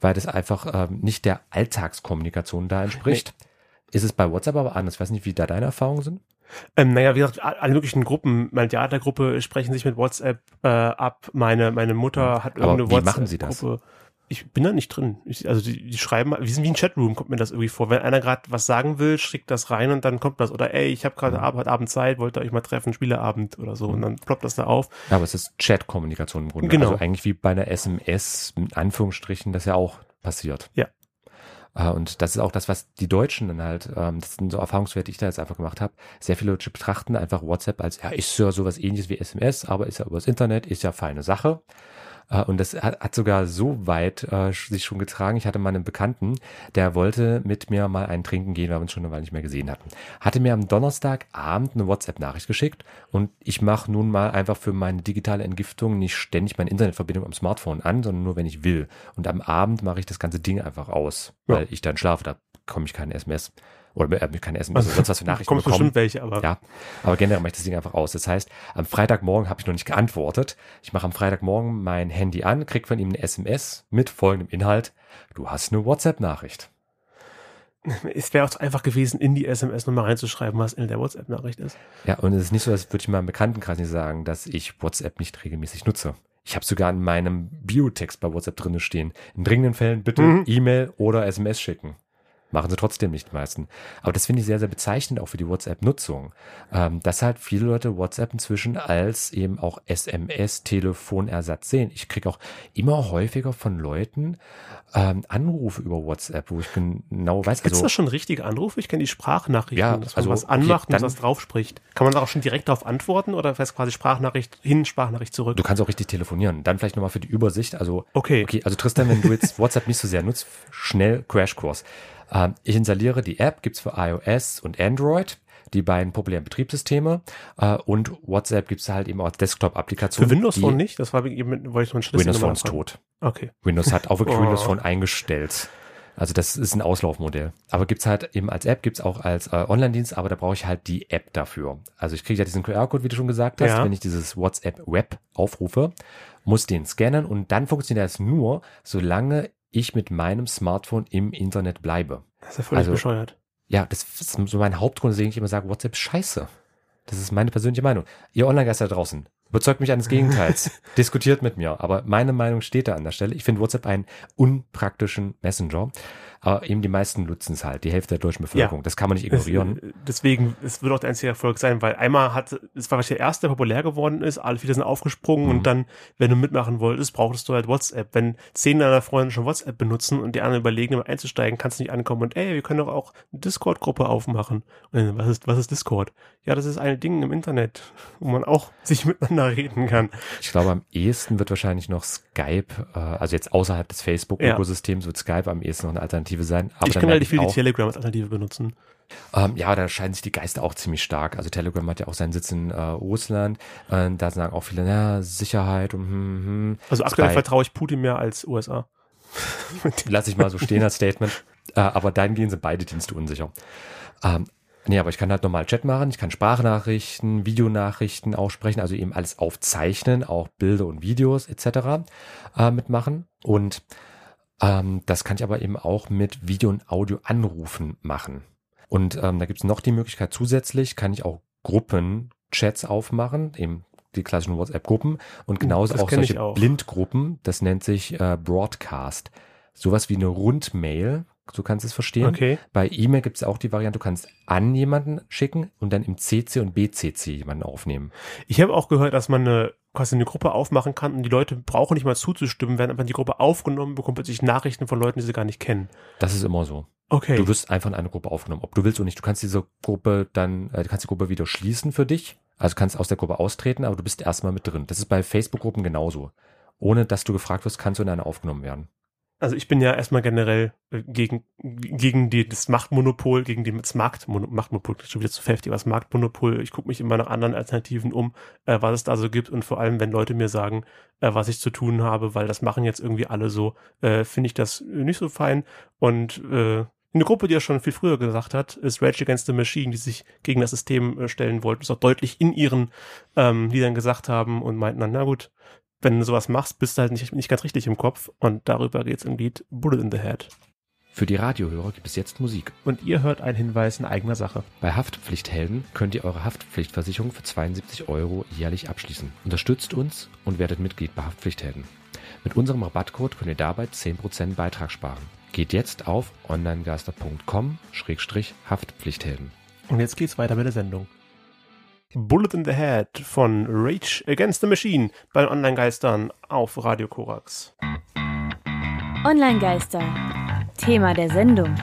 weil das einfach ähm, nicht der Alltagskommunikation da entspricht. Ist es bei WhatsApp aber anders? Ich weiß nicht, wie da deine Erfahrungen sind. Ähm, naja, wie gesagt, alle möglichen Gruppen, meine Theatergruppe sprechen sich mit WhatsApp äh, ab. Meine, meine Mutter hat Aber irgendeine wie machen sie das? WhatsApp-Gruppe. Ich bin da nicht drin. Ich, also die, die schreiben, wir sind wie ein Chatroom, kommt mir das irgendwie vor. Wenn einer gerade was sagen will, schickt das rein und dann kommt das. Oder ey, ich habe gerade Mhm. Abend, Abend Zeit, wollt ihr euch mal treffen, Spieleabend oder so. Und dann ploppt das da auf. Ja, aber es ist Chat-Kommunikation im Grunde. Genau. Also eigentlich wie bei einer SMS, mit Anführungsstrichen, das ja auch passiert. Ja. Äh, Und das ist auch das, was die Deutschen dann halt, ähm, das sind so Erfahrungswerte, die ich da jetzt einfach gemacht habe. Sehr viele Deutsche betrachten einfach WhatsApp als, ja, ist ja sowas ähnliches wie SMS, aber ist ja übers Internet, ist ja feine Sache. Äh, Und das hat, hat sogar so weit äh, sich schon getragen. Ich hatte mal einen Bekannten, der wollte mit mir mal einen trinken gehen, weil wir uns schon eine Weile nicht mehr gesehen hatten. Hatte mir am Donnerstagabend eine WhatsApp-Nachricht geschickt und ich mache nun mal einfach für meine digitale Entgiftung nicht ständig meine Internetverbindung am Smartphone an, sondern nur, wenn ich will. Und am Abend mache ich das ganze Ding einfach aus, Ja. weil ich dann schlafe. Da komme ich keine SMS oder äh, keine SMS oder sonst was für Nachrichten bekommen. bestimmt welche, aber Ja, aber generell mache ich das Ding einfach aus. Das heißt, am Freitagmorgen habe ich noch nicht geantwortet. Ich mache am Freitagmorgen mein Handy an, krieg von ihm eine SMS mit folgendem Inhalt. Du hast eine WhatsApp-Nachricht. es wäre auch einfach gewesen, in die SMS nochmal reinzuschreiben, was in der WhatsApp-Nachricht ist. Ja, und es ist nicht so, als würde ich meinem Bekanntenkreis nicht sagen, dass ich WhatsApp nicht regelmäßig nutze. Ich habe sogar in meinem Biotext bei WhatsApp drinne stehen. In dringenden Fällen bitte Mhm. E-Mail oder SMS schicken. Machen sie trotzdem nicht die meisten. Aber das finde ich sehr, sehr bezeichnend auch für die WhatsApp-Nutzung. Ähm, dass halt viele Leute WhatsApp inzwischen als eben auch SMS-Telefonersatz sehen. Ich kriege auch immer häufiger von Leuten ähm, Anrufe über WhatsApp, wo ich genau weiß, Gibt es also da schon richtige Anrufe? Ich kenne die Sprachnachrichten, Ja, dass man also, was okay, anmacht und dann- was drauf spricht. Kann man da auch schon direkt darauf antworten oder fest quasi Sprachnachricht hin, Sprachnachricht zurück? du kannst auch richtig telefonieren. Dann vielleicht nochmal für die Übersicht. Also Okay. Okay, also Tristan, wenn du jetzt [LAUGHS] WhatsApp nicht so sehr nutzt, schnell Crashkurs. Ähm, ich installiere die App, gibt's für iOS und Android, die beiden populären Betriebssysteme. Äh, und WhatsApp gibt's halt eben auch als Desktop-Applikation. Für Windows Phone nicht? Das war eben, wollte ich einen Schlüssel Windows Phone ist tot. Okay. Windows hat auch wirklich Oh. Windows Phone eingestellt. Also das ist ein Auslaufmodell. Aber gibt's halt eben als App, gibt's auch als äh, Online-Dienst, aber da brauche ich halt die App dafür. Also ich kriege ja diesen QR-Code, wie du schon gesagt hast, Ja. wenn ich dieses WhatsApp-Web aufrufe, muss den scannen und dann funktioniert das nur, solange ich mit meinem Smartphone im Internet bleibe. Das ist ja völlig Also- bescheuert. Ja, das ist so mein Hauptgrund, weswegen ich immer sage, WhatsApp ist scheiße. Das ist meine persönliche Meinung. Ihr Online-Geister da draußen, überzeugt mich eines [LAUGHS] Gegenteils. Diskutiert mit mir. Aber meine Meinung steht da an der Stelle. Ich finde WhatsApp einen unpraktischen Messenger. Aber eben die meisten nutzen es halt, die Hälfte der deutschen Bevölkerung. Das kann man nicht ignorieren. Es, äh, deswegen, es wird auch der einzige Erfolg sein, weil einmal hat, es war wahrscheinlich der erste, der populär geworden ist, alle viele sind aufgesprungen Mhm. und dann, wenn du mitmachen wolltest, brauchtest du halt WhatsApp. Wenn zehn deiner Freunde schon WhatsApp benutzen und die anderen überlegen, immer einzusteigen, kannst du nicht ankommen und ey, wir können doch auch eine Discord-Gruppe aufmachen. Und dann, was ist, was ist Discord? Ja, das ist ein Ding im Internet, wo man auch [LAUGHS] sich miteinander reden kann. Ich glaube, am ehesten wird wahrscheinlich noch Skype, äh, also jetzt außerhalb des Facebook-Ökosystems wird Skype am ehesten noch eine Alternative sein. Aber ich kann relativ viel die auch, Telegram als Alternative benutzen. Ähm, ja, da scheiden sich die Geister auch ziemlich stark. Also Telegram hat ja auch seinen Sitz in äh, Russland. Äh, da sagen auch viele, na, Sicherheit und hm, hm. Also aktuell vertraue ich Putin mehr als USA. [LAUGHS] Lass ich mal so stehen als Statement. Äh, aber dahingehend sind beide Dienste unsicher. Ähm, nee, aber ich kann halt normal Chat machen, ich kann Sprachnachrichten, Videonachrichten aussprechen, also eben alles aufzeichnen, auch Bilder und Videos etc. Äh, mitmachen. Und ähm, das kann ich aber eben auch mit Video- und Audio-Anrufen machen. Und ähm, da gibt's noch die Möglichkeit zusätzlich, kann ich auch Gruppenchats aufmachen, eben die klassischen WhatsApp-Gruppen und genauso das auch solche auch. Blindgruppen, das nennt sich äh, Broadcast. Sowas wie eine Rundmail, so kannst du es verstehen. Okay. Bei E-Mail gibt's auch die Variante, du kannst an jemanden schicken und dann im CC und BCC jemanden aufnehmen. Ich habe auch gehört, dass man eine, quasi eine Gruppe aufmachen kann und die Leute brauchen nicht mal zuzustimmen, werden einfach in die Gruppe aufgenommen, bekommen plötzlich Nachrichten von Leuten, die sie gar nicht kennen. Das ist immer so. Okay. Du wirst einfach in eine Gruppe aufgenommen, ob du willst oder nicht. Du kannst diese Gruppe dann, äh, du kannst die Gruppe wieder schließen für dich. Also kannst aus der Gruppe austreten, aber du bist erstmal mit drin. Das ist bei Facebook-Gruppen genauso. Ohne dass du gefragt wirst, kannst du in eine aufgenommen werden. Also ich bin ja erstmal generell äh, gegen, gegen die, das Machtmonopol, gegen die, das Marktmonopol, Machtmonopol, schon wieder zu heftig, was Marktmonopol. Ich gucke mich immer nach anderen Alternativen um, äh, was es da so gibt und vor allem, wenn Leute mir sagen, äh, was ich zu tun habe, weil das machen jetzt irgendwie alle so, äh, finde ich das nicht so fein und äh, eine Gruppe, die ja schon viel früher gesagt hat, ist Rage Against the Machine, die sich gegen das System äh, stellen wollten, das auch deutlich in ihren ähm, Liedern gesagt haben und meinten dann, na gut, wenn du sowas machst, bist du halt nicht, nicht ganz richtig im Kopf. Und darüber geht's im Lied Bullet in the Head. Für die Radiohörer gibt es jetzt Musik. Und ihr hört einen Hinweis in eigener Sache. Bei Haftpflichthelden könnt ihr eure Haftpflichtversicherung für 72 Euro jährlich abschließen. Unterstützt uns und werdet Mitglied bei Haftpflichthelden. Mit unserem Rabattcode könnt ihr dabei 10% Beitrag sparen. Geht jetzt auf onlinegaster.com-haftpflichthelden. Und jetzt geht's weiter mit der Sendung. Bullet in the Head von Rage Against the Machine bei den Online-Geistern auf Radio Korax. Online-Geister. Thema der Sendung.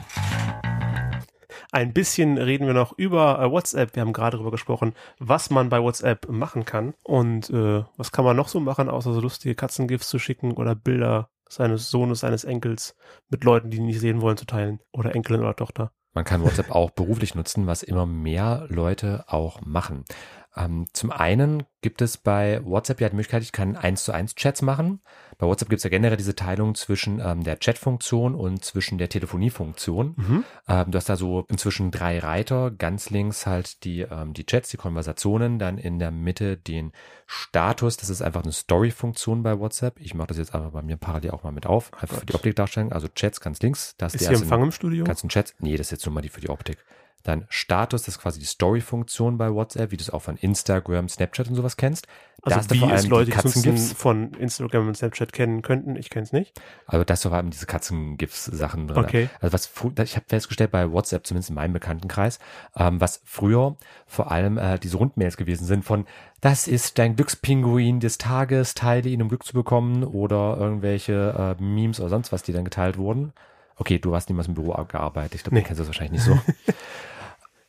Ein bisschen reden wir noch über äh, WhatsApp. Wir haben gerade darüber gesprochen, was man bei WhatsApp machen kann. Und äh, was kann man noch so machen, außer so lustige Katzengifs zu schicken oder Bilder seines Sohnes, seines Enkels mit Leuten, die ihn nicht sehen wollen, zu teilen. Oder Enkelin oder Tochter. Man kann WhatsApp auch beruflich nutzen, was immer mehr Leute auch machen. Ähm, zum einen gibt es bei WhatsApp ja die Möglichkeit, ich kann 1 zu 1 Chats machen. Bei WhatsApp gibt es ja generell diese Teilung zwischen ähm, der Chat-Funktion und zwischen der Telefonie-Funktion. Mhm. Ähm, du hast da so inzwischen drei Reiter. Ganz links halt die, ähm, die Chats, die Konversationen, dann in der Mitte den Status. Das ist einfach eine Story-Funktion bei WhatsApp. Ich mache das jetzt einfach bei mir parallel auch mal mit auf. Einfach für die Optikdarstellung. Also Chats ganz links. Das Ist hier erste- Empfang im Studio? ganzen Chats. Nee, das ist jetzt nur mal die für die Optik. Dann Status, das ist quasi die Story-Funktion bei WhatsApp, wie du es auch von Instagram, Snapchat und sowas kennst. Also du wie vor allem es Leute die Katzengifs. von Instagram und Snapchat kennen könnten. Ich kenne es nicht. Also da hast du vor allem diese Katzengifs-Sachen drin. Okay. Also was ich habe festgestellt bei WhatsApp, zumindest in meinem Bekanntenkreis, ähm, was früher vor allem äh, diese Rundmails gewesen sind von das ist dein Glückspinguin des Tages, teile ihn, um Glück zu bekommen oder irgendwelche äh, Memes oder sonst was, die dann geteilt wurden. Okay, du hast niemals im Büro gearbeitet. Ich glaube, Nee. du kennst das wahrscheinlich nicht so. [LAUGHS]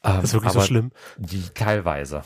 Ähm, Das ist wirklich so schlimm. Die teilweise.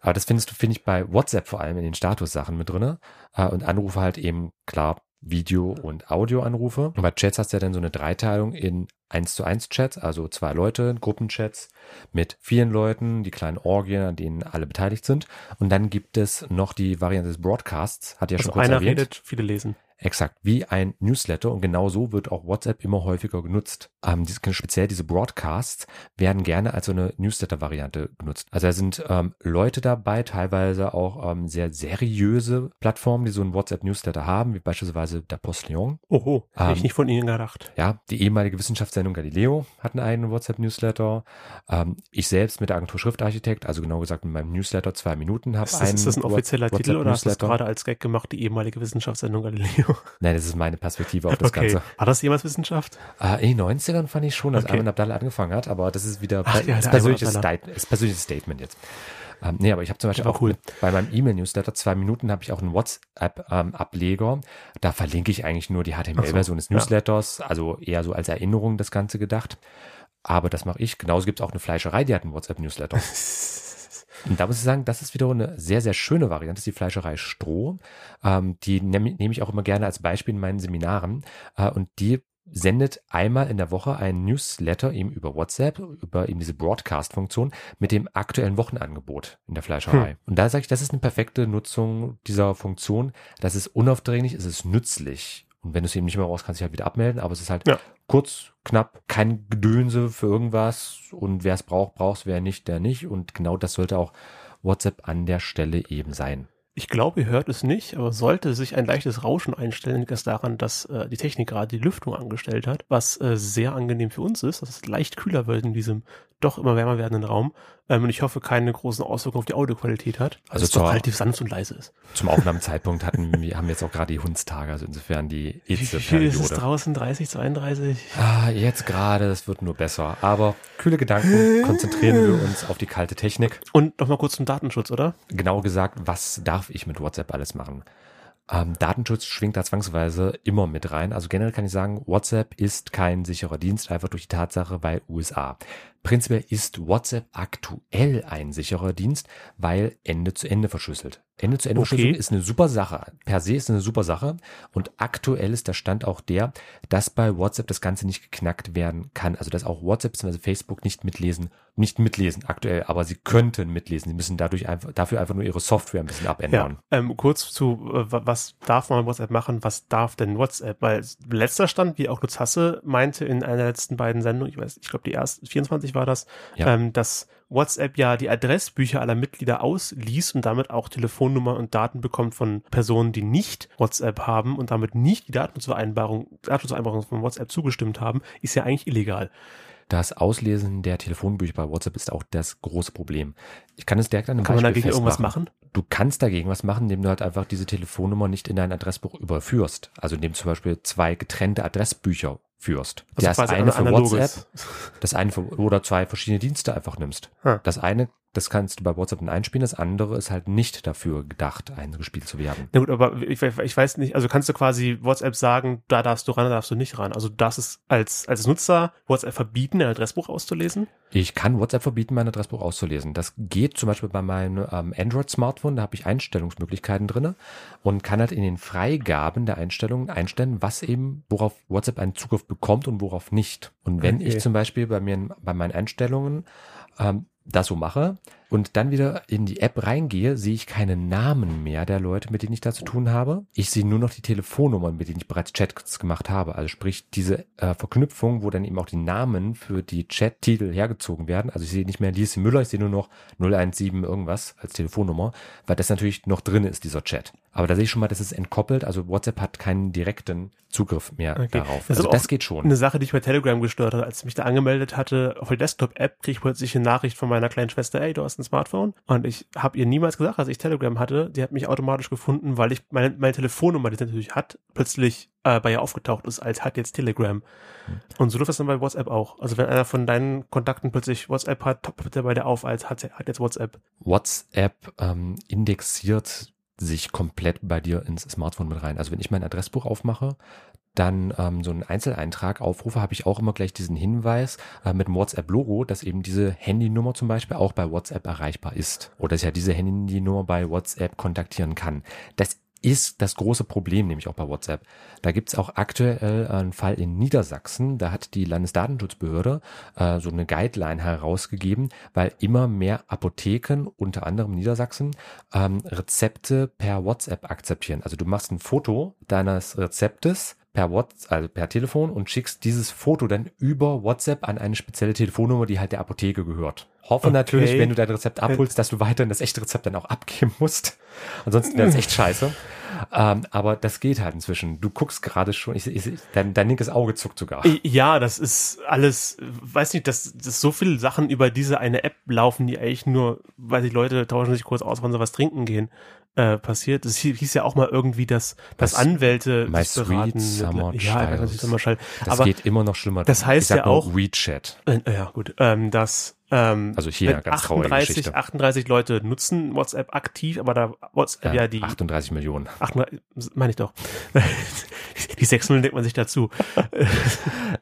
Aber das findest du, finde ich, bei WhatsApp vor allem in den Statussachen mit drinne. Äh, und Anrufe halt eben, klar, Video- und Audioanrufe. Und bei Chats hast du ja dann so eine Dreiteilung in 1 zu 1 Chats, also zwei Leute, Gruppenchats mit vielen Leuten, die kleinen Orgien, an denen alle beteiligt sind. Und dann gibt es noch die Variante des Broadcasts, hat ja Also schon kurz einer erwähnt. redet, viele lesen. Exakt, wie ein Newsletter und genau so wird auch WhatsApp immer häufiger genutzt. Ähm, diese, speziell diese Broadcasts werden gerne als so eine Newsletter-Variante genutzt. Also da sind ähm, Leute dabei, teilweise auch ähm, sehr seriöse Plattformen, die so einen WhatsApp-Newsletter haben, wie beispielsweise der Postillon. Oho, hätte ich Ähm, nicht von Ihnen gedacht. Ja, die ehemalige Wissenschaftssendung Galileo hat einen eigenen WhatsApp-Newsletter. Ähm, ich selbst mit der Agentur Schriftarchitekt, also genau gesagt mit meinem Newsletter zwei Minuten, habe einen ist das ein offizieller Titel oder hast du das WhatsApp-Newsletter. gerade als Gag gemacht, die ehemalige Wissenschaftssendung Galileo? [LAUGHS] Nein, das ist meine Perspektive auf das okay. Ganze. War das jemals Wissenschaft? Äh, in den 90ern fand ich schon, dass Okay. Ayman Abdallah angefangen hat, aber das ist wieder Ach ja, der persönliches, Ayman Sta ist persönliches Statement jetzt. Ähm, nee, aber ich habe zum Beispiel auch cool. bei meinem E-Mail-Newsletter zwei Minuten habe ich auch einen WhatsApp-Ableger. da verlinke ich eigentlich nur die HTML-Version des ja. Newsletters, also eher so als Erinnerung das Ganze gedacht. Aber das mache ich. Genauso gibt es auch eine Fleischerei, die hat einen WhatsApp-Newsletter. [LAUGHS] Und da muss ich sagen, das ist wieder eine sehr, sehr schöne Variante, das ist die Fleischerei Stroh. Ähm, die nehme nehme ich auch immer gerne als Beispiel in meinen Seminaren. Äh, und die sendet einmal in der Woche einen Newsletter eben über WhatsApp, über eben diese Broadcast-Funktion mit dem aktuellen Wochenangebot in der Fleischerei. Und da sage ich, das ist eine perfekte Nutzung dieser Funktion. Das ist unaufdringlich, es ist nützlich. Und wenn du es eben nicht mehr raus kannst, dich halt wieder abmelden, aber es ist halt Ja. kurz, knapp, kein Gedönse für irgendwas und wer es braucht, braucht es, wer nicht, der nicht. Und genau das sollte auch WhatsApp an der Stelle eben sein. Ich glaube, ihr hört es nicht, aber sollte sich ein leichtes Rauschen einstellen, liegt das daran, dass äh, die Technik gerade die Lüftung angestellt hat, was äh, sehr angenehm für uns ist, dass es leicht kühler wird in diesem doch immer wärmer werdenden Raum. Ähm, und ich hoffe, keine großen Auswirkungen auf die Audioqualität hat. Also Also es doch relativ sanft und leise ist. Zum Aufnahmezeitpunkt hatten wir haben jetzt auch gerade die Hundstage, also insofern die Wie, wie viel ist es draußen? 30, 32? Ah, jetzt gerade, es wird nur besser. Aber kühle Gedanken, konzentrieren wir uns auf die kalte Technik. Und nochmal kurz zum Datenschutz, oder? Genau gesagt, was darf ich mit WhatsApp alles machen? Ähm, Datenschutz schwingt da zwangsweise immer mit rein. Also generell kann ich sagen, WhatsApp ist kein sicherer Dienst, einfach durch die Tatsache, weil USA. Prinzipiell ist WhatsApp aktuell ein sicherer Dienst, weil Ende zu Ende verschlüsselt. Ende zu Ende Okay. Verschlüsselung ist eine super Sache. Per se ist eine super Sache. Und aktuell ist der Stand auch der, dass bei WhatsApp das Ganze nicht geknackt werden kann. Also dass auch WhatsApp bzw. Facebook nicht mitlesen, nicht mitlesen aktuell, aber sie könnten mitlesen. Sie müssen dadurch einfach, dafür einfach nur ihre Software ein bisschen abändern. Ja, ähm, kurz zu, äh, wa- was darf man WhatsApp machen, was darf denn WhatsApp? Weil letzter Stand, wie auch Lutz Hasse meinte in einer der letzten beiden Sendungen, ich weiß, ich glaube die erste, 24 war das, Ja. ähm, dass WhatsApp ja die Adressbücher aller Mitglieder ausliest und damit auch Telefonnummer und Daten bekommt von Personen, die nicht WhatsApp haben und damit nicht die Datenschutzvereinbarung, Datenschutzvereinbarung von WhatsApp zugestimmt haben, ist ja eigentlich illegal. Das Auslesen der Telefonbücher bei WhatsApp ist auch das große Problem. Ich kann es direkt an einem Kann man Beispiel dagegen irgendwas machen? Du kannst dagegen was machen, indem du halt einfach diese Telefonnummer nicht in dein Adressbuch überführst. Also indem du zum Beispiel zwei getrennte Adressbücher führst. Also das quasi eine ein für. WhatsApp, das eine für, oder zwei verschiedene Dienste einfach nimmst. Hm. Das eine, das kannst du bei WhatsApp dann einspielen, das andere ist halt nicht dafür gedacht, eingespielt zu werden. Na gut, aber ich, ich weiß nicht, also kannst du quasi WhatsApp sagen, da darfst du ran, da darfst du nicht ran. Also darfst es als, als Nutzer WhatsApp verbieten, ein Adressbuch auszulesen. Ich kann WhatsApp verbieten, mein Adressbuch auszulesen. Das geht zum Beispiel bei meinem ähm, Android-Smartphone, da habe ich Einstellungsmöglichkeiten drinne und kann halt in den Freigaben der Einstellungen einstellen, was eben, worauf WhatsApp einen Zugriff bekommt und worauf nicht. Und wenn Okay. ich zum Beispiel bei mir, bei meinen Einstellungen ähm, das so mache und dann wieder in die App reingehe, sehe ich keine Namen mehr der Leute, mit denen ich da zu tun habe. Ich sehe nur noch die Telefonnummern, mit denen ich bereits Chats gemacht habe. Also sprich diese äh, Verknüpfung, wo dann eben auch die Namen für die Chat-Titel hergezogen werden. Also ich sehe nicht mehr Lise Müller, ich sehe nur noch 017 irgendwas als Telefonnummer, weil das natürlich noch drin ist, dieser Chat. Aber da sehe ich schon mal, das ist entkoppelt. Also WhatsApp hat keinen direkten Zugriff mehr Okay. darauf. Das also das geht schon. Eine Sache, die ich bei Telegram gestört hat, als ich mich da angemeldet hatte, auf der Desktop-App kriege ich plötzlich eine Nachricht von meiner kleinen Schwester, ey, du hast ein Smartphone. Und ich habe ihr niemals gesagt, als ich Telegram hatte, die hat mich automatisch gefunden, weil ich meine, meine Telefonnummer, die sie natürlich hat, plötzlich äh, bei ihr aufgetaucht ist, als hat jetzt Telegram. Hm. Und so läuft das dann bei WhatsApp auch. Also wenn einer von deinen Kontakten plötzlich WhatsApp hat, poppt er bei dir auf, als hat, hat jetzt WhatsApp. WhatsApp ähm, indexiert sich komplett bei dir ins Smartphone mit rein. Also wenn ich mein Adressbuch aufmache, dann ähm, so einen Einzeleintrag aufrufe, habe ich auch immer gleich diesen Hinweis äh, mit dem WhatsApp-Logo, dass eben diese Handynummer zum Beispiel auch bei WhatsApp erreichbar ist. Oder dass ich ja diese Handynummer bei WhatsApp kontaktieren kann. Das ist das große Problem, nämlich auch bei WhatsApp. Da gibt's auch aktuell einen Fall in Niedersachsen. Da hat die Landesdatenschutzbehörde äh, so eine Guideline herausgegeben, weil immer mehr Apotheken, unter anderem Niedersachsen, ähm, Rezepte per WhatsApp akzeptieren. Also du machst ein Foto deines Rezeptes per WhatsApp, also per Telefon und schickst dieses Foto dann über WhatsApp an eine spezielle Telefonnummer, die halt der Apotheke gehört. Hoffe okay. natürlich, wenn du dein Rezept abholst, dass du weiterhin das echte Rezept dann auch abgeben musst. Ansonsten wäre es echt [LAUGHS] scheiße. Ähm, aber das geht halt inzwischen. Du guckst gerade schon, ich, ich, dein, dein linkes Auge zuckt sogar. Ja, das ist alles, weiß nicht, dass, dass so viele Sachen über diese eine App laufen, die eigentlich nur, weil die Leute tauschen sich kurz aus, wann sie was trinken gehen äh, passiert. Es hieß ja auch mal irgendwie, dass, dass Anwälte My sich beraten. Sweet ja, das ist immer schall. Das Aber geht immer noch schlimmer. Das heißt ja auch WeChat. Äh, ja, gut. Ähm, dass ähm, also hier ganz 38, 38 Leute nutzen WhatsApp aktiv, aber da WhatsApp ja, ja die 38 Millionen. 38, meine ich doch. [LAUGHS] die 6 Millionen denkt man sich dazu.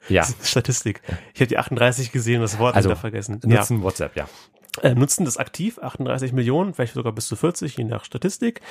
ja. [LAUGHS] Statistik. Ich habe die 38 gesehen und das Wort also, wieder vergessen. Nutzen ja. WhatsApp, ja äh, nutzen das aktiv, 38 Millionen, vielleicht sogar bis zu 40, je nach Statistik.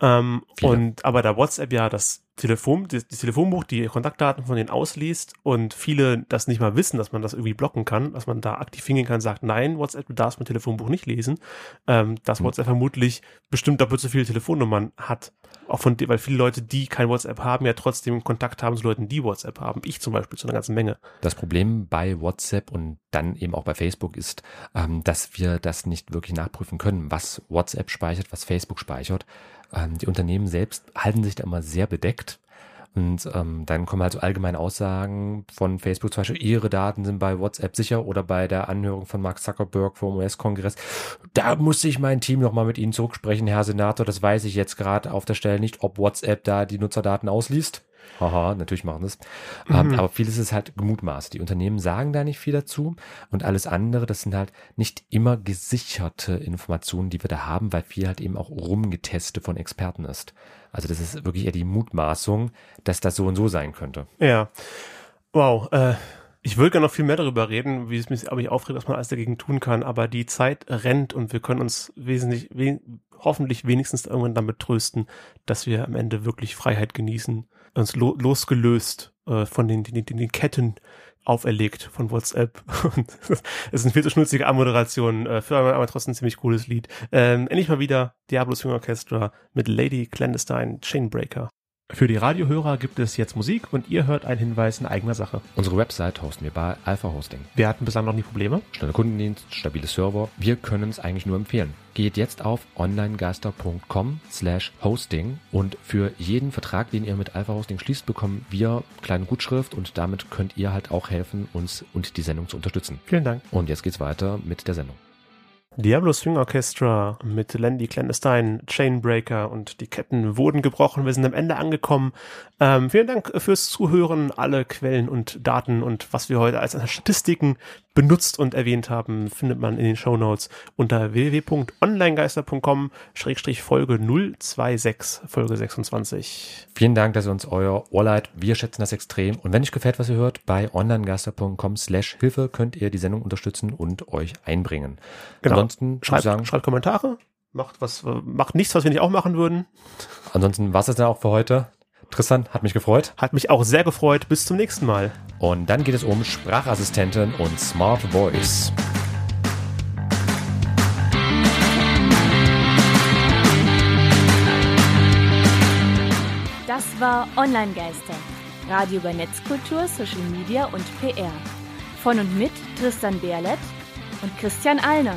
Ähm, und aber da WhatsApp ja das Telefon, das, das Telefonbuch, die Kontaktdaten von denen ausliest und viele das nicht mal wissen, dass man das irgendwie blocken kann, dass man da aktiv hingehen kann, sagt, nein, WhatsApp, du darfst mein Telefonbuch nicht lesen, ähm, dass hm. WhatsApp vermutlich bestimmt doppelt so viele Telefonnummern hat. Auch von, weil viele Leute, die kein WhatsApp haben, ja trotzdem Kontakt haben zu Leuten, die WhatsApp haben. Ich zum Beispiel zu einer ganzen Menge. Das Problem bei WhatsApp und dann eben auch bei Facebook ist, ähm, dass wir das nicht wirklich nachprüfen können, was WhatsApp speichert, was Facebook speichert. Ähm, die Unternehmen selbst halten sich da immer sehr bedeckt. Und ähm, dann kommen halt so allgemeine Aussagen von Facebook, zum Beispiel, ihre Daten sind bei WhatsApp sicher oder bei der Anhörung von Mark Zuckerberg vom US-Kongress. Da muss ich mein Team nochmal mit Ihnen zurücksprechen, Herr Senator. Das weiß ich jetzt gerade auf der Stelle nicht, ob WhatsApp da die Nutzerdaten ausliest. Haha, natürlich machen das. Ähm, mhm. aber vieles ist halt gemutmaßt. Die Unternehmen sagen da nicht viel dazu und alles andere, das sind halt nicht immer gesicherte Informationen, die wir da haben, weil viel halt eben auch rumgetestet von Experten ist. Also das ist wirklich eher die Mutmaßung, dass das so und so sein könnte. Ja. Wow. Äh, ich würde gerne noch viel mehr darüber reden, wie es mich aber nicht aufregt, was man alles dagegen tun kann. Aber die Zeit rennt und wir können uns wesentlich, we hoffentlich wenigstens irgendwann damit trösten, dass wir am Ende wirklich Freiheit genießen uns lo losgelöst äh, von den, den, den Ketten auferlegt von WhatsApp. [LAUGHS] Es ist eine viel zu schnulzige Ammoderation äh, für aber, aber trotzdem ein ziemlich cooles Lied. Ähm, endlich mal wieder Diablo Swing Orchestra mit Lady Clandestine Chainbreaker. Für die Radiohörer gibt es jetzt Musik und ihr hört einen Hinweis in eigener Sache. Unsere Website hosten wir bei Alpha Hosting. Wir hatten bislang noch nie Probleme. Schneller Kundendienst, stabile Server. Wir können es eigentlich nur empfehlen. Geht jetzt auf onlinegeister.com slash hosting und für jeden Vertrag, den ihr mit Alpha Hosting schließt, bekommen wir kleine Gutschrift und damit könnt ihr halt auch helfen, uns und die Sendung zu unterstützen. Vielen Dank. Und jetzt geht's weiter mit der Sendung. Diablo Swing Orchestra mit Landy Clandestine, Chainbreaker und die Ketten wurden gebrochen. Wir sind am Ende angekommen. Ähm, vielen Dank fürs Zuhören. Alle Quellen und Daten und was wir heute als Statistiken benutzt und erwähnt haben, findet man in den Show Notes unter www.onlinegeister.com Folge 026, Folge 26. Vielen Dank, dass ihr uns euer Ohr leiht. Wir schätzen das extrem. Und wenn euch gefällt, was ihr hört, bei onlinegeister.com slash Hilfe könnt ihr die Sendung unterstützen und euch einbringen. Genau. Ansonsten schreibt, sagen, schreibt Kommentare. Macht was, macht nichts, was wir nicht auch machen würden. Ansonsten war es dann auch für heute. Tristan, hat mich gefreut. Hat mich auch sehr gefreut. Bis zum nächsten Mal. Und dann geht es um Sprachassistenten und Smart Voice. Das war Online Geister. Radio über Netzkultur, Social Media und PR. Von und mit Tristan Berlet und Christian Allner.